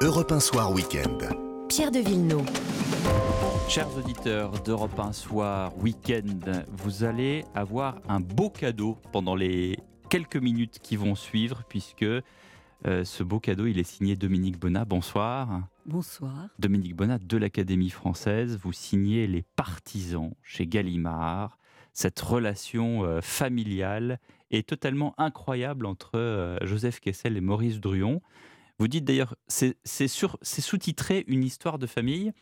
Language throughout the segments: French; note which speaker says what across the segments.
Speaker 1: Europe 1 Soir Week-end.
Speaker 2: Pierre de Villeneuve.
Speaker 3: Chers auditeurs d'Europe 1 Soir Week-end, vous allez avoir un beau cadeau pendant les quelques minutes qui vont suivre, puisque euh, ce beau cadeau, il est signé Dominique Bonnat. Bonsoir.
Speaker 4: Bonsoir.
Speaker 3: Dominique Bonnat de l'Académie française. Vous signez Les Partisans chez Gallimard. Cette relation euh, familiale est totalement incroyable entre euh, Joseph Kessel et Maurice Druon. Vous dites d'ailleurs, c'est sous-titré une histoire de famille.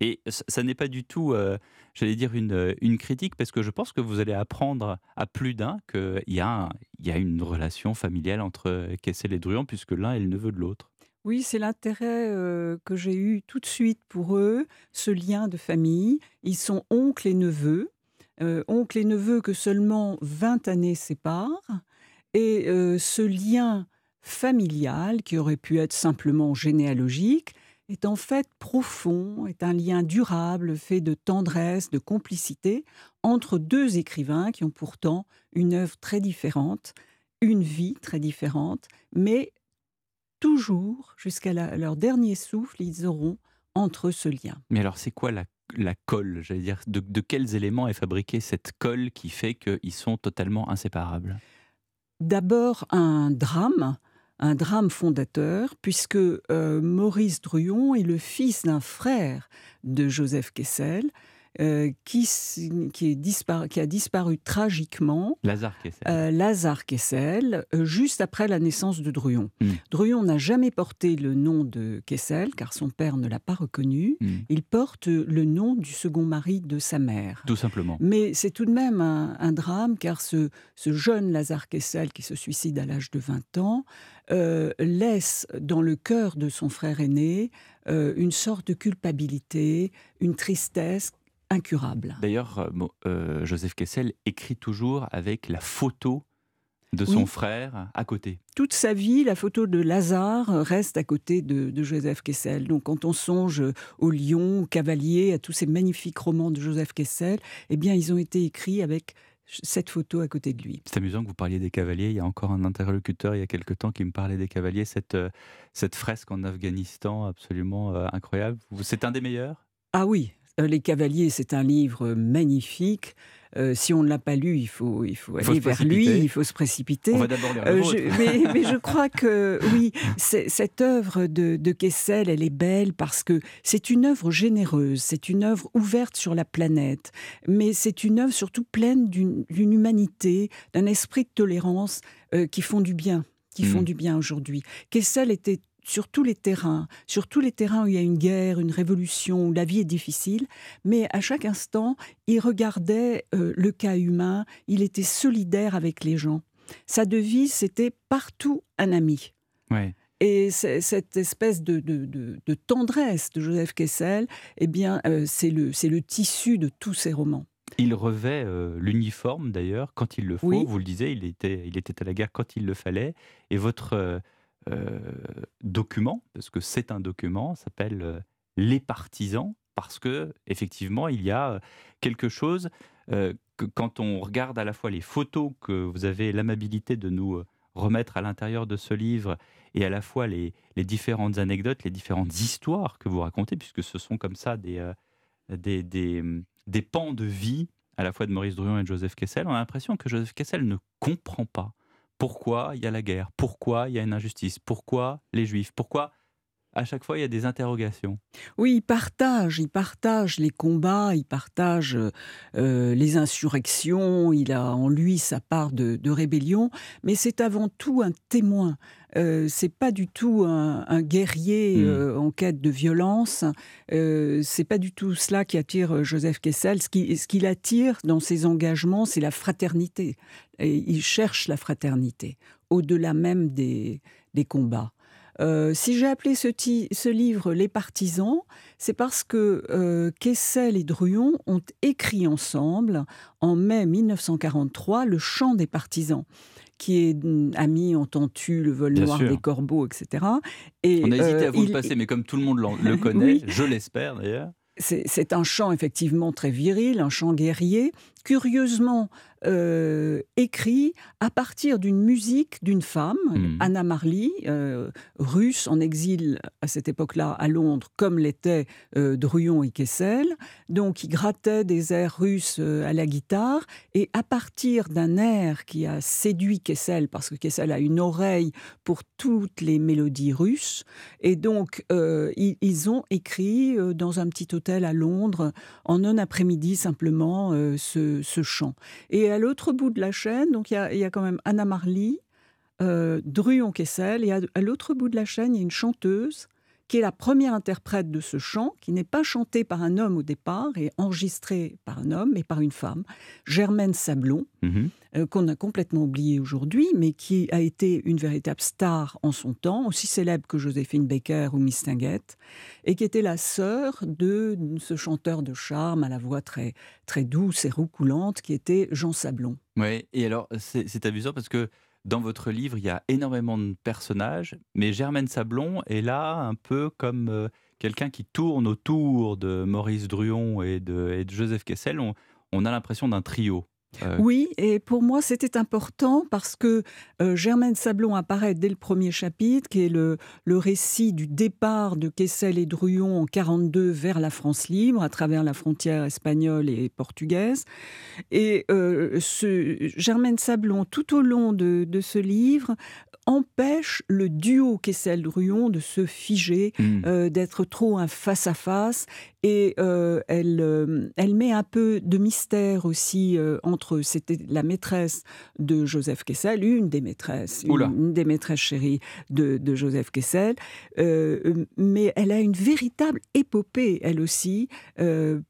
Speaker 3: Et ça, n'est pas du tout, euh, j'allais dire, une, une, critique, parce que je pense que vous allez apprendre à plus d'un qu'il y, a une relation familiale entre Kessel et Druon, puisque l'un est le neveu de l'autre.
Speaker 4: Oui, c'est l'intérêt euh, que j'ai eu tout de suite pour eux, ce lien de famille. Ils sont oncles et neveux, euh, oncles et neveux que seulement 20 années séparent. Et ce lien familial, qui aurait pu être simplement généalogique, est en fait profond, est un lien durable, fait de tendresse, de complicité entre deux écrivains qui ont pourtant une œuvre très différente, une vie très différente, mais toujours, jusqu'à leur dernier souffle, ils auront entre eux ce lien.
Speaker 3: Mais alors, c'est quoi la, colle J'allais dire, de, de, quels éléments est fabriquée cette colle qui fait qu'ils sont totalement inséparables?
Speaker 4: D'abord, un drame un drame fondateur, puisque euh, Maurice Druon est le fils d'un frère de Joseph Kessel, euh, qui, qui, est qui, a disparu tragiquement.
Speaker 3: Lazare Kessel.
Speaker 4: Euh, Lazare Kessel, euh, juste après la naissance de Druon. Hmm. Druon n'a jamais porté le nom de Kessel, car son père ne l'a pas reconnu. Hmm. Il porte le nom du second mari de sa mère.
Speaker 3: Tout simplement.
Speaker 4: Mais c'est tout de même un, drame, car ce, ce, jeune Lazare Kessel, qui se suicide à l'âge de 20 ans, laisse dans le cœur de son frère aîné une sorte de culpabilité, une tristesse incurable.
Speaker 3: D'ailleurs, euh, euh, Joseph Kessel écrit toujours avec la photo de son frère à côté.
Speaker 4: Toute sa vie, la photo de Lazare reste à côté de, Joseph Kessel. Donc quand on songe au Lion, au Cavalier, à tous ces magnifiques romans de Joseph Kessel, eh bien ils ont été écrits avec cette photo à côté de lui.
Speaker 3: C'est amusant que vous parliez des cavaliers. Il y a encore un interlocuteur il y a quelque temps qui me parlait des cavaliers. Cette, euh, cette fresque en Afghanistan absolument incroyable. C'est un des meilleurs?
Speaker 4: Ah oui, Les Cavaliers, c'est un livre magnifique. Euh, si on ne l'a pas lu, il faut, il faut aller vers lui, il faut se précipiter.
Speaker 3: On va d'abord lire euh,
Speaker 4: je, mais, je crois que oui, cette œuvre de, de, Kessel, elle est belle parce que c'est une œuvre généreuse, c'est une œuvre ouverte sur la planète, mais c'est une œuvre surtout pleine d'une humanité, d'un esprit de tolérance qui font du bien, qui font mmh. du bien aujourd'hui. Kessel était sur tous les terrains, sur tous les terrains où il y a une guerre, une révolution, où la vie est difficile, mais à chaque instant, il regardait euh, le cas humain, il était solidaire avec les gens. Sa devise, c'était partout un ami. Et cette espèce de, tendresse de Joseph Kessel, eh bien, euh, c'est le, tissu de tous ses romans.
Speaker 3: Il revêt euh, l'uniforme d'ailleurs quand il le faut. Vous le disiez, il était, il était à la guerre quand il le fallait. Et votre euh, document, parce que c'est un document, s'appelle euh, Les partisans, parce que effectivement, il y a quelque chose euh, que quand on regarde à la fois les photos que vous avez l'amabilité de nous remettre à l'intérieur de ce livre et à la fois les, les, différentes anecdotes, les différentes histoires que vous racontez, puisque ce sont comme ça des, des, des, des, pans de vie à la fois de Maurice Druon et de Joseph Kessel, on a l'impression que Joseph Kessel ne comprend pas pourquoi il y a la guerre, pourquoi il y a une injustice, pourquoi les juifs, pourquoi à chaque fois, il y a des interrogations.
Speaker 4: Oui, il partage, il partage les combats, il partage euh, les insurrections, il a en lui sa part de, rébellion, mais c'est avant tout un témoin. Euh, c'est pas du tout un, guerrier hmm. euh, en quête de violence. Euh, c'est pas du tout cela qui attire Joseph Kessel. Ce qui, ce qui l'attire dans ses engagements, c'est la fraternité. Et il cherche la fraternité au-delà même des, des combats. Euh, si j'ai appelé ce, ce, livre Les partisans, c'est parce que euh, Kessel et Druon ont écrit ensemble, en mai 1943, Le chant des partisans qui est mm, Ami, tu le vol noir des corbeaux, etc.
Speaker 3: Et, on a hésité à euh, vous le passer, mais comme tout le monde le connaît, je l'espère d'ailleurs.
Speaker 4: C'est un chant effectivement très viril, un chant guerrier. Curieusement, euh, écrit à partir d'une musique d'une femme, mmh. Anna Marley, euh, russe en exil à cette époque-là à Londres, comme l'étaient euh, Druyon et Kessel. Donc, il grattait des airs russes à la guitare, et à partir d'un air qui a séduit Kessel, parce que Kessel a une oreille pour toutes les mélodies russes, et donc ils, ils, ont écrit dans un petit hôtel à Londres en un après-midi simplement ce, ce chant. Et à l'autre bout de la chaîne, donc il y a, quand même Anna Marley, euh, Druon Kessel, et à, l'autre bout de la chaîne, il y a une chanteuse qui est la première interprète de ce chant, qui n'est pas chanté par un homme au départ et enregistré par un homme, mais par une femme, Germaine Sablon, mhm. euh, qu'on a complètement oublié aujourd'hui, mais qui a été une véritable star en son temps, aussi célèbre que Joséphine Baker ou Miss Tinguette, et qui était la sœur de ce chanteur de charme à la voix très, très douce et roucoulante, qui était Jean Sablon.
Speaker 3: Oui, et alors c'est amusant parce que dans votre livre, il y a énormément de personnages, mais Germaine Sablon est là un peu comme euh, quelqu'un qui tourne autour de Maurice Druon et de, Joseph Kessel. on a l'impression d'un trio.
Speaker 4: Oui, et pour moi c'était important parce que euh, Germaine Sablon apparaît dès le premier chapitre, qui est le, récit du départ de Kessel et Druon en 42 vers la France libre, à travers la frontière espagnole et portugaise. Et euh, Germaine Sablon, tout au long de ce livre, empêche le duo Kessel-Druon de se figer, hmm. euh, d'être trop un face-à-face. Et euh, elle, euh, elle met un peu de mystère aussi entre. C'était la maîtresse de Joseph Kessel, une des maîtresses, une, des maîtresses chéries de, Joseph Kessel. mais elle a une véritable épopée, elle aussi,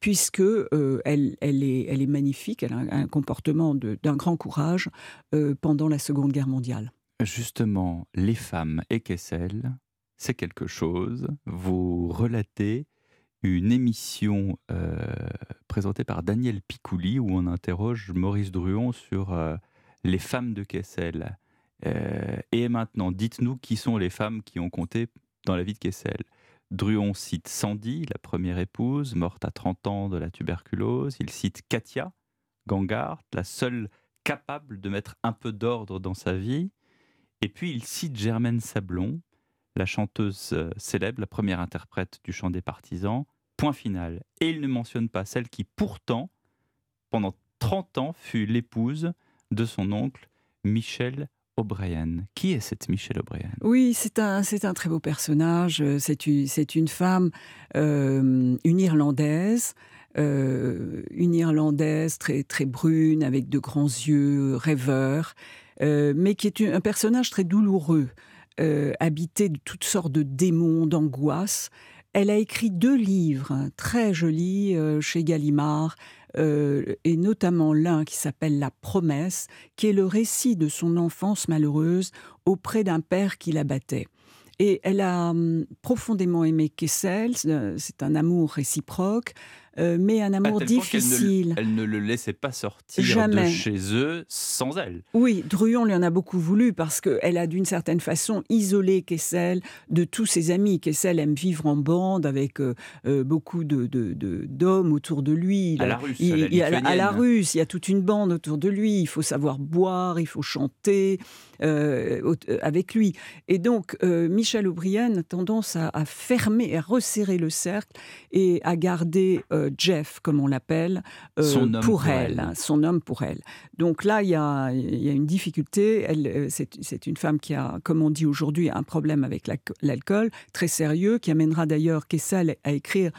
Speaker 4: puisque elle, elle, est, elle est magnifique, elle a un comportement d'un grand courage pendant la Seconde Guerre mondiale.
Speaker 3: Justement, les femmes et Kessel, c'est quelque chose. Vous relatez une émission euh, présentée par Daniel Picouli où on interroge Maurice Druon sur euh, les femmes de Kessel. Euh, et maintenant, dites-nous qui sont les femmes qui ont compté dans la vie de Kessel. Druon cite Sandy, la première épouse, morte à 30 ans de la tuberculose. Il cite Katia Gangard, la seule capable de mettre un peu d'ordre dans sa vie. Et puis il cite Germaine Sablon, la chanteuse euh, célèbre, la première interprète du chant des partisans. Point final. Et il ne mentionne pas celle qui pourtant, pendant 30 ans, fut l'épouse de son oncle Michel O'Brien. Qui est cette Michelle O'Brien?
Speaker 4: Oui, c'est un, c'est un très beau personnage. C'est une, c'est une femme, euh, une Irlandaise, euh, une Irlandaise très, très brune, avec de grands yeux rêveurs, euh, mais qui est un personnage très douloureux, euh, habité de toutes sortes de démons, d'angoisses. Elle a écrit deux livres très jolis euh, chez Gallimard, et notamment l'un qui s'appelle La promesse, qui est le récit de son enfance malheureuse auprès d'un père qui la battait. Et elle a hum, profondément aimé Kessel, c'est un amour réciproque. Euh, mais un amour difficile.
Speaker 3: Elle ne, le laissait pas sortir de chez eux sans elle.
Speaker 4: Oui, Druon lui en a beaucoup voulu parce qu'elle a d'une certaine façon isolé Kessel de tous ses amis. Kessel aime vivre en bande avec euh, euh, beaucoup de, d'hommes autour de lui.
Speaker 3: à la russe, il,
Speaker 4: à, la, russe, il y a toute une bande autour de lui. Il faut savoir boire, il faut chanter avec lui. Et donc, Michel O'Brien a tendance à, à, fermer, à resserrer le cercle et à garder euh, Jeff, comme on l'appelle,
Speaker 3: euh,
Speaker 4: pour, elle, son homme pour elle. Donc là, il y a, une difficulté. Euh, c'est une femme qui a, comme on dit aujourd'hui, un problème avec l'alcool très sérieux, qui amènera d'ailleurs Kessel à écrire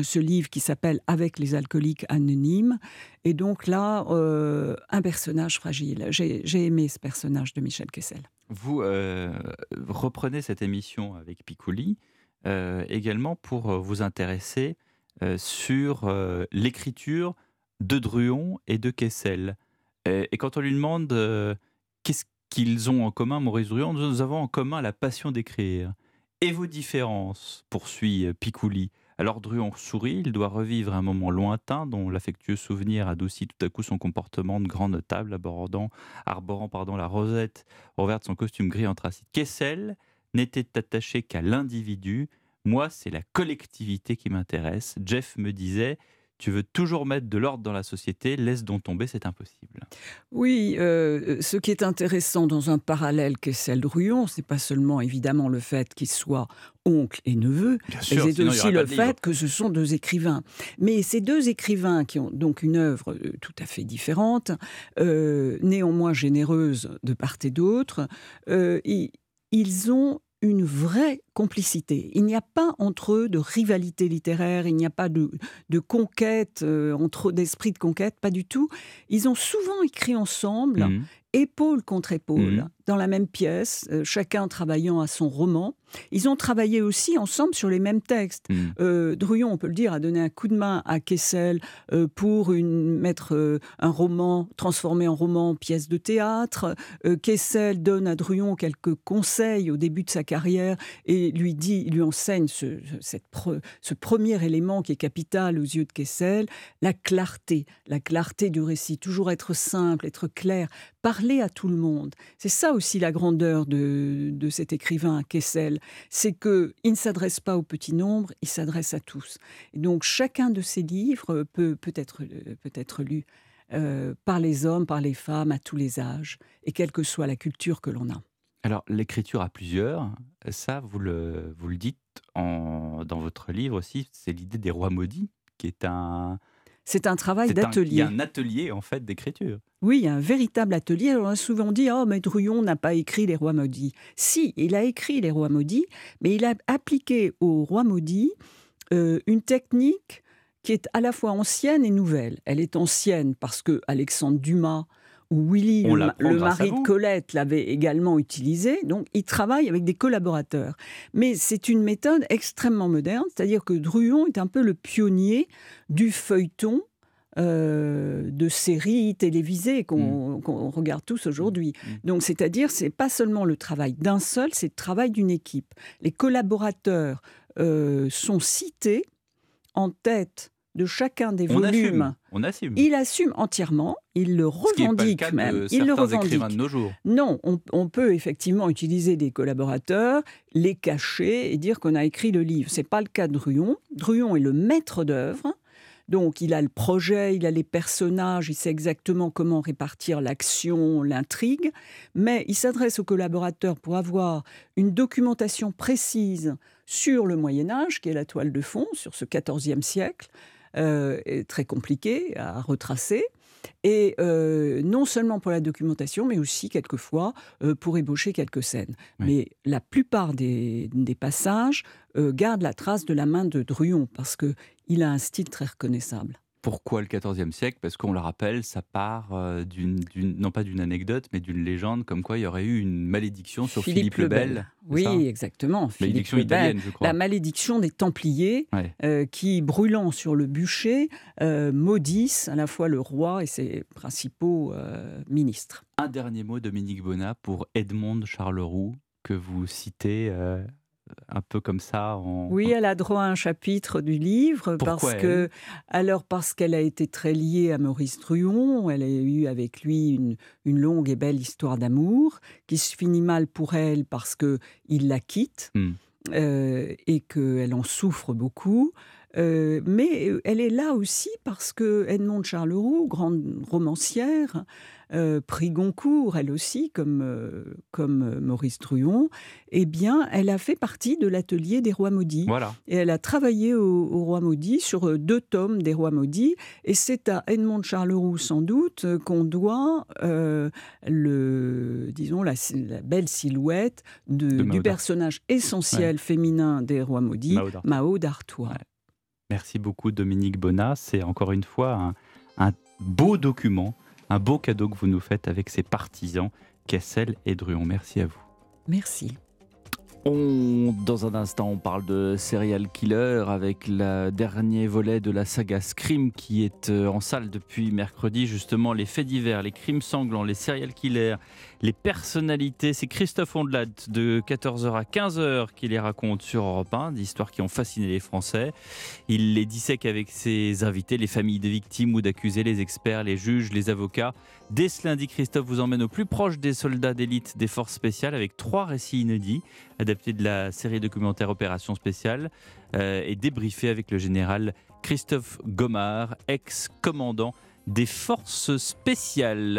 Speaker 4: ce livre qui s'appelle Avec les alcooliques anonymes. Et donc là, un personnage fragile. J'ai aimé ce personnage de Michel Kessel.
Speaker 3: Vous reprenez cette émission avec Piccoli également pour vous intéresser euh, sur euh, l'écriture de Druon et de Kessel. Et, quand on lui demande euh, qu'est-ce qu'ils ont en commun, Maurice Druon, nous avons en commun la passion d'écrire. Et vos différences, poursuit Picouli. Alors Druon sourit, il doit revivre un moment lointain dont l'affectueux souvenir adoucit tout à coup son comportement de grand notable, abordant, arborant pardon, la rosette reverte son costume gris anthracite. Kessel n'était attaché qu'à l'individu moi, c'est la collectivité qui m'intéresse. Jeff me disait, tu veux toujours mettre de l'ordre dans la société, laisse donc tomber, c'est impossible.
Speaker 4: Oui, euh, ce qui est intéressant dans un parallèle qu'est celle de Ruyon, c'est pas seulement évidemment le fait qu'il soit oncle et neveu, mais c'est aussi le fait que ce sont deux écrivains. Mais ces deux écrivains qui ont donc une œuvre euh, tout à fait différente, euh, néanmoins généreuse de part et d'autre, ils ont une vraie complicité. Il n'y a pas entre eux de rivalité littéraire, il n'y a pas de, conquête, euh, entre d'esprit de conquête, pas du tout. Ils ont souvent écrit ensemble, mmh. épaule contre épaule, mmh. dans la même pièce, euh, chacun travaillant à son roman. Ils ont travaillé aussi ensemble sur les mêmes textes. Mmh. Euh, Druyon, on peut le dire, a donné un coup de main à Kessel pour une, mettre un roman transformé en roman, pièce de théâtre. Kessel donne à Druyon quelques conseils au début de sa carrière et lui dit, lui enseigne ce, premier élément qui est capital aux yeux de Kessel, la clarté, la clarté du récit, toujours être simple, être clair, parler à tout le monde. C'est ça aussi la grandeur de, cet écrivain Kessel c'est qu'il ne s'adresse pas au petit nombre, il s'adresse à tous. Et donc chacun de ces livres peut, peut, être, peut être lu euh, par les hommes, par les femmes, à tous les âges, et quelle que soit la culture que l'on a.
Speaker 3: Alors l'écriture à plusieurs, ça vous le, vous le dites en, dans votre livre aussi, c'est l'idée des rois maudits, qui est un,
Speaker 4: c'est un travail d'atelier. Il
Speaker 3: y a un atelier en fait d'écriture.
Speaker 4: Oui, il y a un véritable atelier. on a souvent dit Oh, mais Druyon n'a pas écrit Les Rois Maudits. Si, il a écrit Les Rois Maudits, mais il a appliqué aux Rois Maudits euh, une technique qui est à la fois ancienne et nouvelle. Elle est ancienne parce que Alexandre Dumas Willy, le, mari de Colette, l'avait également utilisé. Donc, il travaille avec des collaborateurs. Mais c'est une méthode extrêmement moderne, c'est-à-dire que Druon est un peu le pionnier du feuilleton euh, de séries télévisées qu'on mm. regarde tous aujourd'hui. Mm. Mm. Donc, c'est-à-dire, c'est pas seulement le travail d'un seul, c'est le travail d'une équipe. Les collaborateurs euh, sont cités en tête de chacun des volumes.
Speaker 3: On assume.
Speaker 4: Il assume entièrement, il le revendique même. il le revendique.
Speaker 3: De nos jours.
Speaker 4: Non, on, peut effectivement utiliser des collaborateurs, les cacher et dire qu'on a écrit le livre. C'est pas le cas de Druon. Druon est le maître d'œuvre. Donc il a le projet, il a les personnages, il sait exactement comment répartir l'action, l'intrigue, mais il s'adresse aux collaborateurs pour avoir une documentation précise sur le Moyen Âge, qui est la toile de fond, sur ce XIVe siècle, euh, très compliqué à retracer. Et euh, non seulement pour la documentation, mais aussi quelquefois euh, pour ébaucher quelques scènes. Mais la plupart des, passages gardent la trace de la main de Druon, parce qu'il a un style très reconnaissable.
Speaker 3: Pourquoi le XIVe siècle? Parce qu'on le rappelle, ça part euh, d'une, non pas d'une anecdote, mais d'une légende comme quoi il y aurait eu une malédiction sur Philippe, le Bel.
Speaker 4: Oui, exactement.
Speaker 3: Malédiction italienne, je crois.
Speaker 4: La malédiction des Templiers, euh, qui, brûlant sur le bûcher, euh, maudissent à la fois le roi et ses principaux ministres.
Speaker 3: Un dernier mot, Dominique Bonnat, pour Edmond Charleroux, que vous citez un peu comme ça
Speaker 4: Oui, elle a droit à un chapitre du livre parce que alors parce qu'elle a été très liée à Maurice Druon, elle a eu avec lui une, longue et belle histoire d'amour qui se finit mal pour elle parce que il la quitte. Hmm. Euh, et qu'elle en souffre beaucoup. Euh, mais elle est là aussi parce que Edmond Charleroux, grande romancière, euh, prix Goncourt, elle aussi, comme, euh, comme Maurice Druon, eh bien, elle a fait partie de l'atelier des Rois Maudits.
Speaker 3: Voilà.
Speaker 4: Et elle a travaillé au, Rois Maudits sur deux tomes des Rois Maudits. Et c'est à Edmond Charleroux, sans doute, qu'on doit le, disons, la, belle silhouette de, du personnage essentiel féminin des Rois Maudits, Mao d'Artois.
Speaker 3: Merci beaucoup Dominique Bonnat. C'est encore une fois un, beau document, un beau cadeau que vous nous faites avec ces partisans, Kessel et Druon. Merci à vous.
Speaker 4: Merci.
Speaker 3: Dans un instant, on parle de serial killer avec le dernier volet de la saga Scream qui est euh, en salle depuis mercredi. Justement, les faits divers, les crimes sanglants, les serial killers, les personnalités. C'est Christophe Ondelat de 14h à 15h qui les raconte sur Europe 1, des histoires qui ont fasciné les Français. Il les dissèque avec ses invités, les familles de victimes ou d'accusés, les experts, les juges, les avocats. Dès ce lundi, Christophe vous emmène au plus proche des soldats d'élite des forces spéciales avec trois récits inédits adaptés de la série documentaire Opération spéciale euh, et débriefés avec le général Christophe Gomard, ex-commandant des forces spéciales.